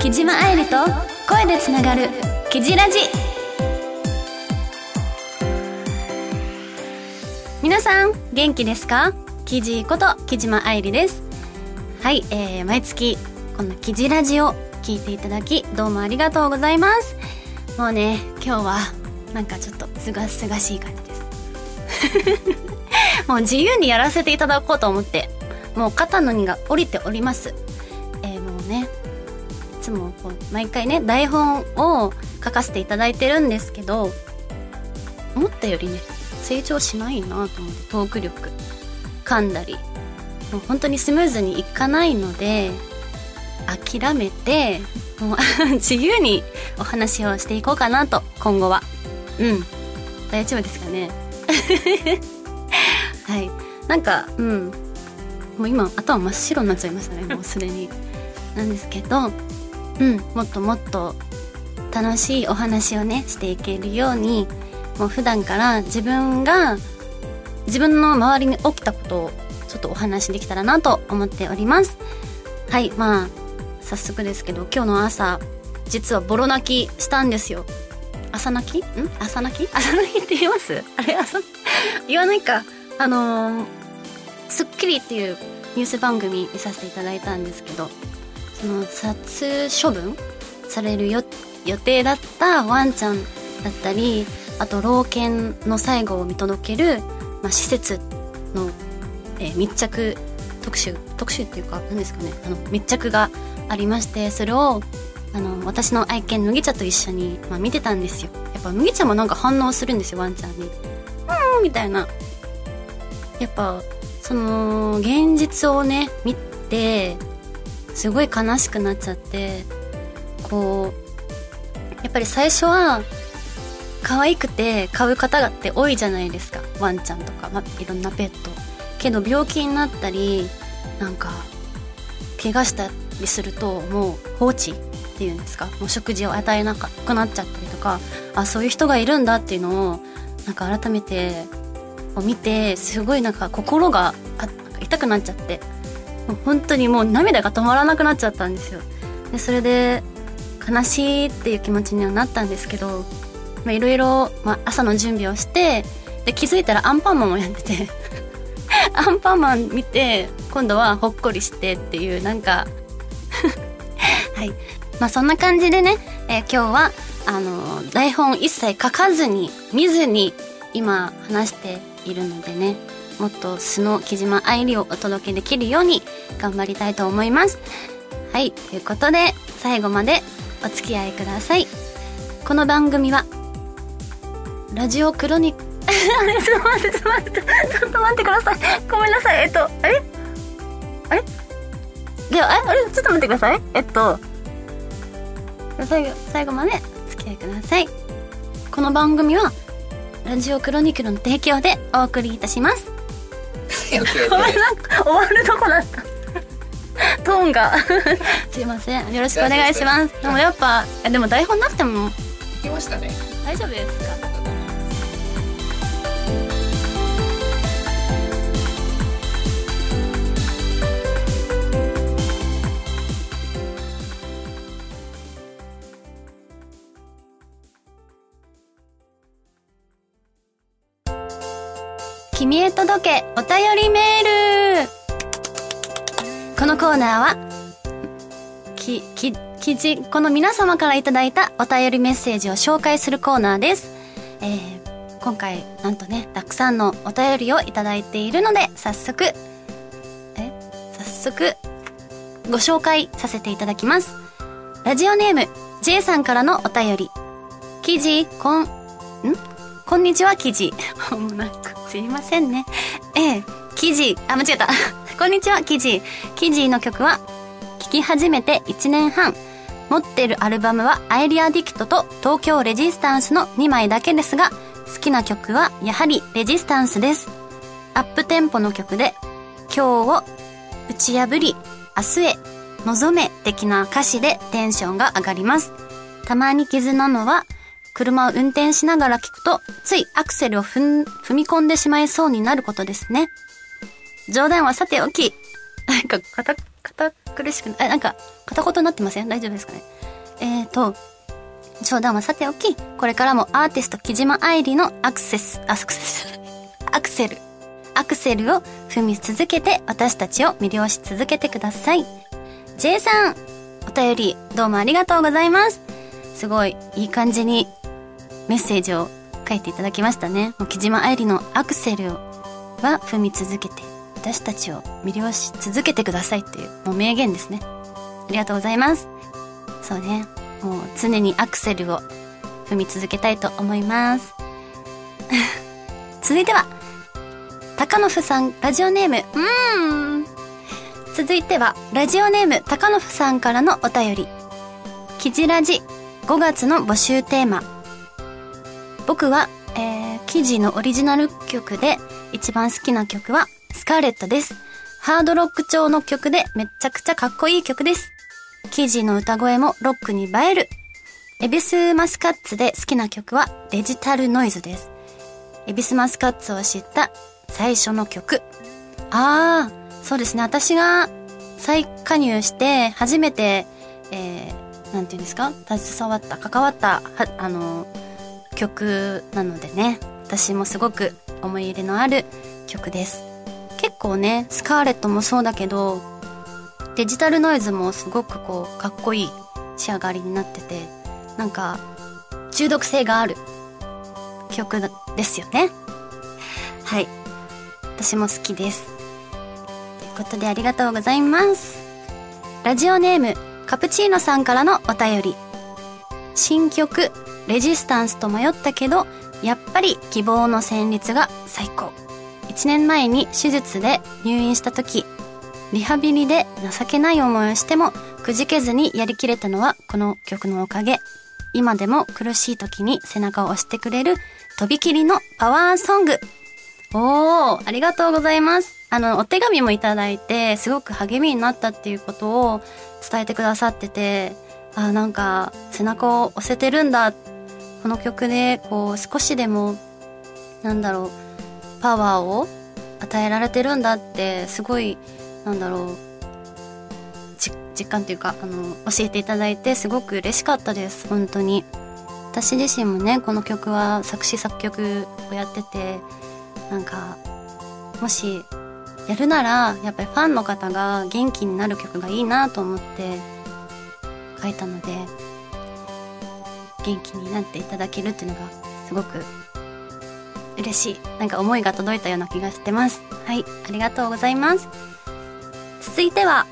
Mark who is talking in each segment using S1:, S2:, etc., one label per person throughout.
S1: 木島愛理と声でつながる「キジラジ」皆さん元気ですか？キジこと木島愛理です。はい、えー、毎月この「キジラジ」を聞いていただきどうもありがとうございます。もうね今日はなんかちょっとすがすがしい感じ。もう自由にやらせていただこうと思ってもう肩の荷が下りております。えー、もうねいつもこう毎回ね台本を書かせていただいてるんですけど思ったよりね成長しないなと思ってトーク力噛んだりもう本当にスムーズにいかないので諦めてもう 自由にお話をしていこうかなと今後は。うん。大丈夫ですかね？はい。なんかうん。もう今頭真っ白になっちゃいましたねもうすでに。なんですけどうん。もっともっと楽しいお話をねしていけるようにもう普段から自分が自分の周りに起きたことをちょっとお話しできたらなと思っております。はい。まあ早速ですけど今日の朝実はボロ泣きしたんですよ。朝泣き？ん？朝泣き？朝泣きって言います？あれ？朝 言わないかあのー『スッキリ』っていうニュース番組見させていただいたんですけどその殺処分される予定だったワンちゃんだったりあと老犬の最後を見届ける、まあ、施設の、えー、密着特集特集っていうか何ですかねあの密着がありましてそれをあの私の愛犬麦茶と一緒に、まあ、見てたんですよ。やっぱ麦茶もなんか反応するんですよワンちゃんに「」みたいな。やっぱその現実をね見てすごい悲しくなっちゃってこうやっぱり最初は可愛くて買う方って多いじゃないですか。ワンちゃんとか、ま、いろんなペット。けど病気になったりなんか怪我したりするともう放置っていうんですか。もう食事を与えなくなっちゃったりとかあそういう人がいるんだっていうのをなんか改めて見てすごいなんか心が痛くなっちゃって。もう本当にもう涙が止まらなくなっちゃったんですよ。でそれで悲しいっていう気持ちにはなったんですけどいろいろ朝の準備をしてで気づいたらアンパンマンをやってて アンパンマン見て今度はほっこりしてっていうなんか はい。まあそんな感じでね、えー、今日はあの台本一切書かずに見ずに今話しているのでねもっと素の木島愛理をお届けできるように頑張りたいと思います。はいということで最後までお付き合いください。この番組はラジオクロニあれちょっと待ってちょっと待ってちょっと待ってください。ごめんなさい。えっとあれ？あれ？ではあれ？ちょっと待ってください。えっと最後最後までお付き合いください。この番組はラジオクロニクルの提供でお送りいたします。ごめんなんか終わるとこだった。トーンが。すいません。よろしくお願いします。でもやっぱでも台本なくても。
S2: いましたね。
S1: 大丈夫ですか？君へ届けお便りメールこのコーナーはき、き、記事、この皆様からいただいたお便りメッセージを紹介するコーナーです。えー、今回、なんとね、たくさんのお便りをいただいているので、早速、え早速、ご紹介させていただきます。ラジオネーム、J さんからのお便り。記事、こん、ん？こんにちは、記事。もうなんか、すいませんね。ええ、記事、あ、間違えた。こんにちは、記事。記事の曲は、聴き始めて1年半。持ってるアルバムは、アイリアディクトと東京レジスタンスの2枚だけですが、好きな曲は、やはりレジスタンスです。アップテンポの曲で、今日を打ち破り、明日へ、望め的な歌詞でテンションが上がります。たまに傷なのは、車を運転しながら聞くと、ついアクセルを踏踏み込んでしまいそうになることですね。冗談はさておき、なんか、堅、堅苦しくな、なんか、片言になってません？大丈夫ですかね？えーと、冗談はさておき、これからもアーティスト木島愛理のアクセス、あアクセス、アクセル、アクセルを踏み続けて私たちを魅了し続けてください。J さん、お便りどうもありがとうございます。すごいいい感じにメッセージを書いていただきましたね。木島愛理のアクセルは踏み続けて私たちを魅了し続けてくださいっていうもう名言ですね。ありがとうございます。そうね。もう常にアクセルを踏み続けたいと思います。続いては、高野夫さん、ラジオネーム、うーん。続いては、ラジオネーム、高野夫さんからのお便り。キジラジ、5月の募集テーマ。僕は、えー、記事のオリジナル曲で一番好きな曲は、スカーレットです。ハードロック調の曲でめちゃくちゃかっこいい曲です。記事の歌声もロックに映える。エビスマスカッツで好きな曲はデジタルノイズです。エビスマスカッツを知った最初の曲。ああ、そうですね。私が再加入して初めて、えー、なんていうんですか？携わった、関わった、は、あの、曲なのでね。私もすごく思い入れのある曲です。結構ね、スカーレットもそうだけど、デジタルノイズもすごくこう、かっこいい仕上がりになってて、なんか、中毒性がある曲ですよね。はい。私も好きです。ということでありがとうございます。ラジオネーム、カプチーノさんからのお便り。新曲、レジスタンスと迷ったけど、やっぱり希望の旋律が最高。1年前に手術で入院した時、リハビリで情けない思いをしても、くじけずにやりきれたのはこの曲のおかげ。今でも苦しい時に背中を押してくれる、とびきりのパワーソング。おー、ありがとうございます。あの、お手紙もいただいて、すごく励みになったっていうことを伝えてくださってて、あ、なんか、背中を押せてるんだっ。この曲で、こう、少しでも、なんだろう、パワーを与えられてるんだって、すごいなんだろう実感というかあの教えていただいてすごく嬉しかったです本当に。私自身もねこの曲は作詞作曲をやっててなんかもしやるならやっぱりファンの方が元気になる曲がいいなと思って書いたので元気になっていただけるっていうのがすごく嬉しいなんか思いが届いたような気がしてますはいありがとうございます続いては、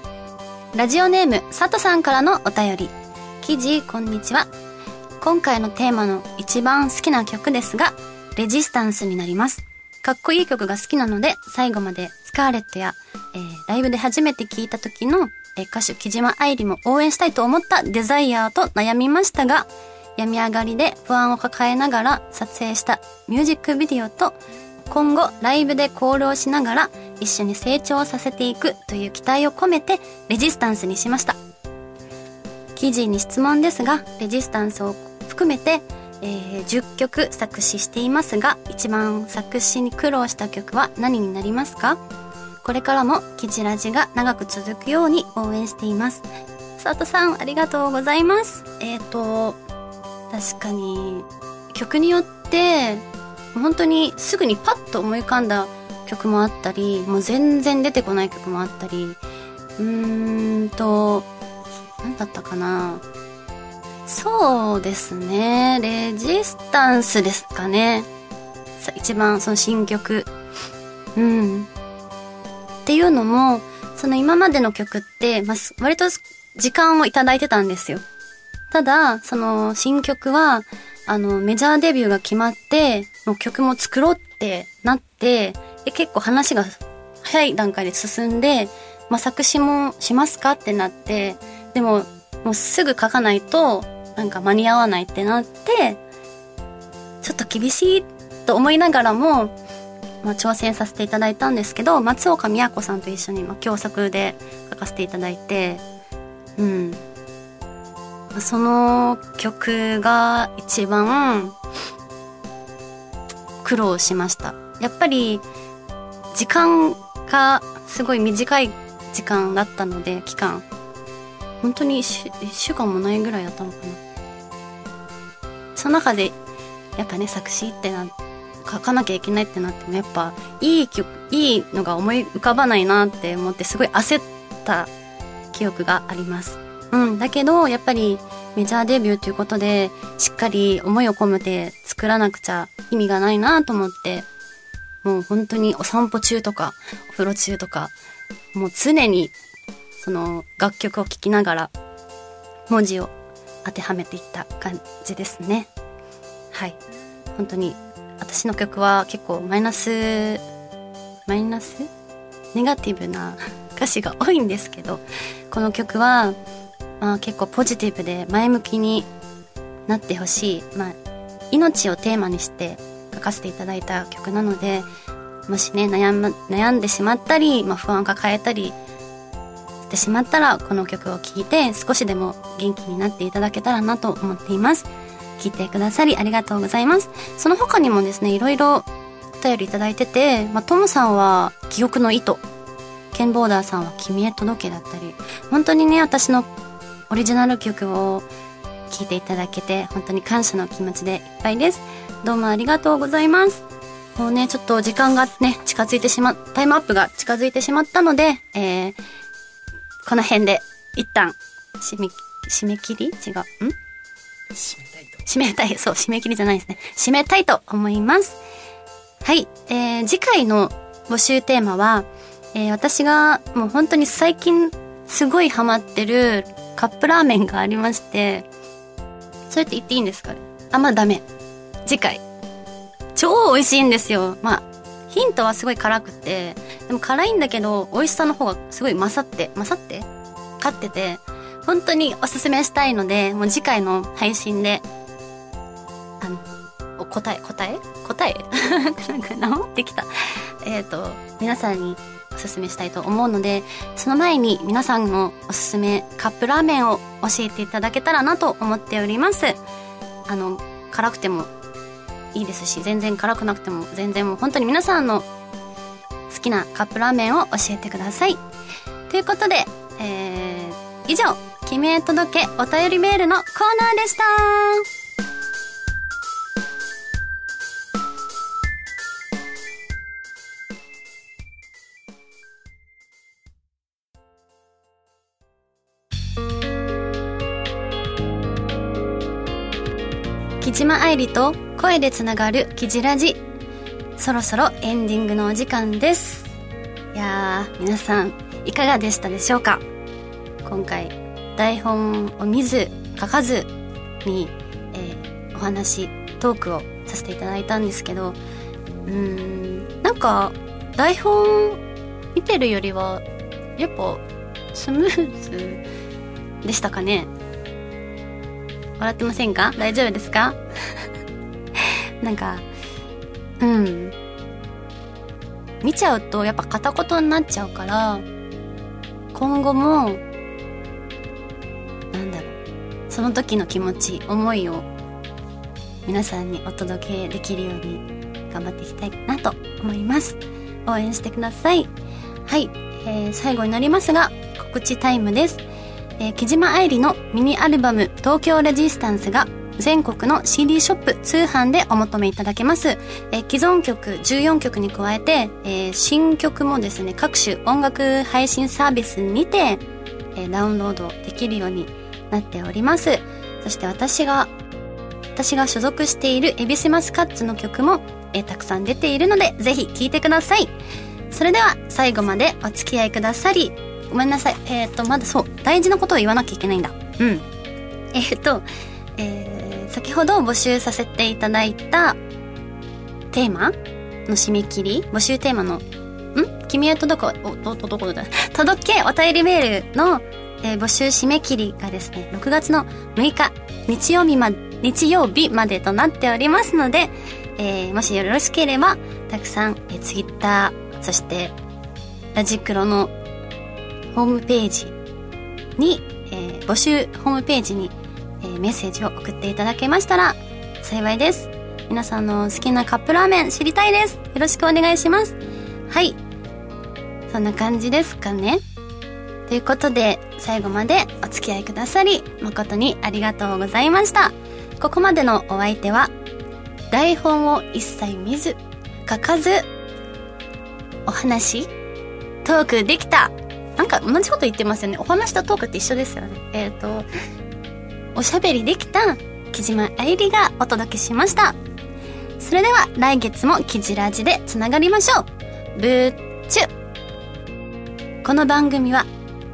S1: ラジオネーム、佐藤さんからのお便り。記事、こんにちは。今回のテーマの一番好きな曲ですが、レジスタンスになります。かっこいい曲が好きなので、最後までスカーレットや、えー、ライブで初めて聴いた時の、えー、歌手木島愛理も応援したいと思ったデザイアーと悩みましたが、病み上がりで不安を抱えながら撮影したミュージックビデオと今後ライブでコールをしながら一緒に成長させていくという期待を込めてレジスタンスにしました。記事に質問ですがレジスタンスを含めて、えー、10曲作詞していますが一番作詞に苦労した曲は何になりますか？これからもキジラジが長く続くように応援しています。佐藤さんありがとうございます。えっ、ー、と確かに曲によって本当にすぐにパッと思い浮かんだ曲もあったり、もう全然出てこない曲もあったり、うーんと、何だったかなそうですね。レジスタンスですかね。一番その新曲。うん。っていうのも、その今までの曲って、まあ、割と時間をいただいてたんですよ。ただ、その新曲は、あの、メジャーデビューが決まって、もう曲も作ろうってなって、で結構話が早い段階で進んで、まあ、作詞もしますかってなって、でも、もうすぐ書かないと、なんか間に合わないってなって、ちょっと厳しいと思いながらも、まあ、挑戦させていただいたんですけど、松岡都さんと一緒に、まあ、共作で書かせていただいて、うん。その曲が一番苦労しました。やっぱり時間がすごい短い時間だったので期間。本当に 1, 週間もないぐらいだったのかな。その中でやっぱね作詞ってな書かなきゃいけないってなってもやっぱいい曲いいのが思い浮かばないなって思ってすごい焦った記憶があります。うんだけどやっぱりメジャーデビューということでしっかり思いを込めて作らなくちゃ意味がないなと思ってもう本当にお散歩中とかお風呂中とかもう常にその楽曲を聴きながら文字を当てはめていった感じですね。はい。本当に私の曲は結構マイナスマイナス？ネガティブな歌詞が多いんですけどこの曲は、まあ、結構ポジティブで前向きになってほしい、まあ、命をテーマにして書かせていただいた曲なのでもしね悩む悩んでしまったり、まあ、不安を抱えたりしてしまったらこの曲を聴いて少しでも元気になっていただけたらなと思っています。聞いてくださりありがとうございます。その他にもですねいろいろお便りいただいてて、まあ、トムさんは記憶の糸ケンボーダーさんは君へ届けだったり本当にね私のオリジナル曲を聴いていただけて本当に感謝の気持ちでいっぱいですどうもありがとうございますもうねちょっと時間がね近づいてしまタイムアップが近づいてしまったので、えー、この辺で一旦締め締め切り？違う。ん？締めた
S2: いと。
S1: 締めたい。そう、締め切りじゃないですね。締めたいと思います。はい。えー、次回の募集テーマは、えー、私がもう本当に最近すごいハマってるカップラーメンがありまして、それって言っていいんですか？あ、まあダメ。次回。超美味しいんですよ。まあ、ヒントはすごい辛くて、でも辛いんだけど、美味しさの方がすごい勝って、勝って？勝ってて、本当におすすめしたいので、もう次回の配信で、あの、答え、答え？答え？なんか治ってきた。えっ、ー、と、皆さんにおすすめしたいと思うので、その前に皆さんのおすすめカップラーメンを教えていただけたらなと思っております。あの、辛くてもいいですし、全然辛くなくても全然もう本当に皆さんの好きなカップラーメンを教えてください。ということで、えー、以上、君へ届けお便りメールのコーナーでした。島愛理と声でつながるキジラジ。そろそろエンディングのお時間です。いやー皆さんいかがでしたでしょうか？今回台本を見ず書かずに、えー、お話トークをさせていただいたんですけどうーんなんか台本見てるよりはやっぱスムーズでしたかね？笑ってませんか？大丈夫ですか？なんかうん。見ちゃうとやっぱ片言になっちゃうから今後もなんだろう。その時の気持ち思いを皆さんにお届けできるように頑張っていきたいなと思います。応援してください。はい、えー、最後になりますが告知タイムです、えー、木島愛理のミニアルバム「東京レジスタンス」が全国の CD ショップ通販でお求めいただけます。え既存曲14曲に加えて、え、新曲もですね、各種音楽配信サービスにて、え、ダウンロードできるようになっております。そして私が、私が所属しているエビスマスカッツの曲も、え、たくさん出ているので、ぜひ聴いてください。それでは最後までお付き合いくださり、ごめんなさい。えっ、ー、と、まだそう、大事なことを言わなきゃいけないんだ。うん。えっ、ー、と、えー先ほど募集させていただいたテーマの締め切り募集テーマのん？君へ届くおどどこだ。届けお便りメールの、えー、募集締め切りがですね6月の6日日曜日ま日曜日までとなっておりますので、えー、もしよろしければたくさん、えー、ツイッターそしてラジクロのホームページに、えー、募集ホームページにえーメッセージを送っていただけましたら幸いです。皆さんの好きなカップラーメン知りたいです。よろしくお願いします。はい。そんな感じですかね。ということで最後までお付き合いくださり誠にありがとうございました。ここまでのお相手は台本を一切見ず書かずお話トークできた。なんか同じこと言ってますよね。お話とトークって一緒ですよね。えっ、とおしゃべりできた木島愛理がお届けしました。それでは来月もキジラジでつながりましょう。ブーチュ。この番組は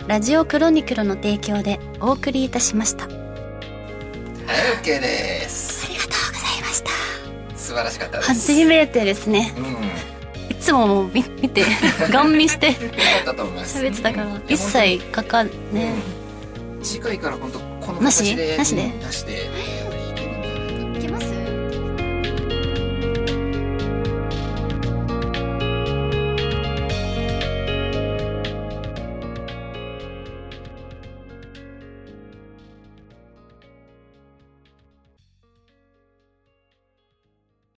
S1: ラジオクロニクルの提供でお送りいたしました。あり
S2: はい OK です。
S1: がとうございました。
S2: 素晴らしかったです。
S1: 初めてですね。
S2: うん。よ
S1: いつももう見見て ガン見して
S2: かったと思います。
S1: 喋ってたから
S2: うん
S1: 一切かかんね。
S2: うん。次回から本当この
S1: なし？
S2: 形で
S1: なしで？
S2: うんなしで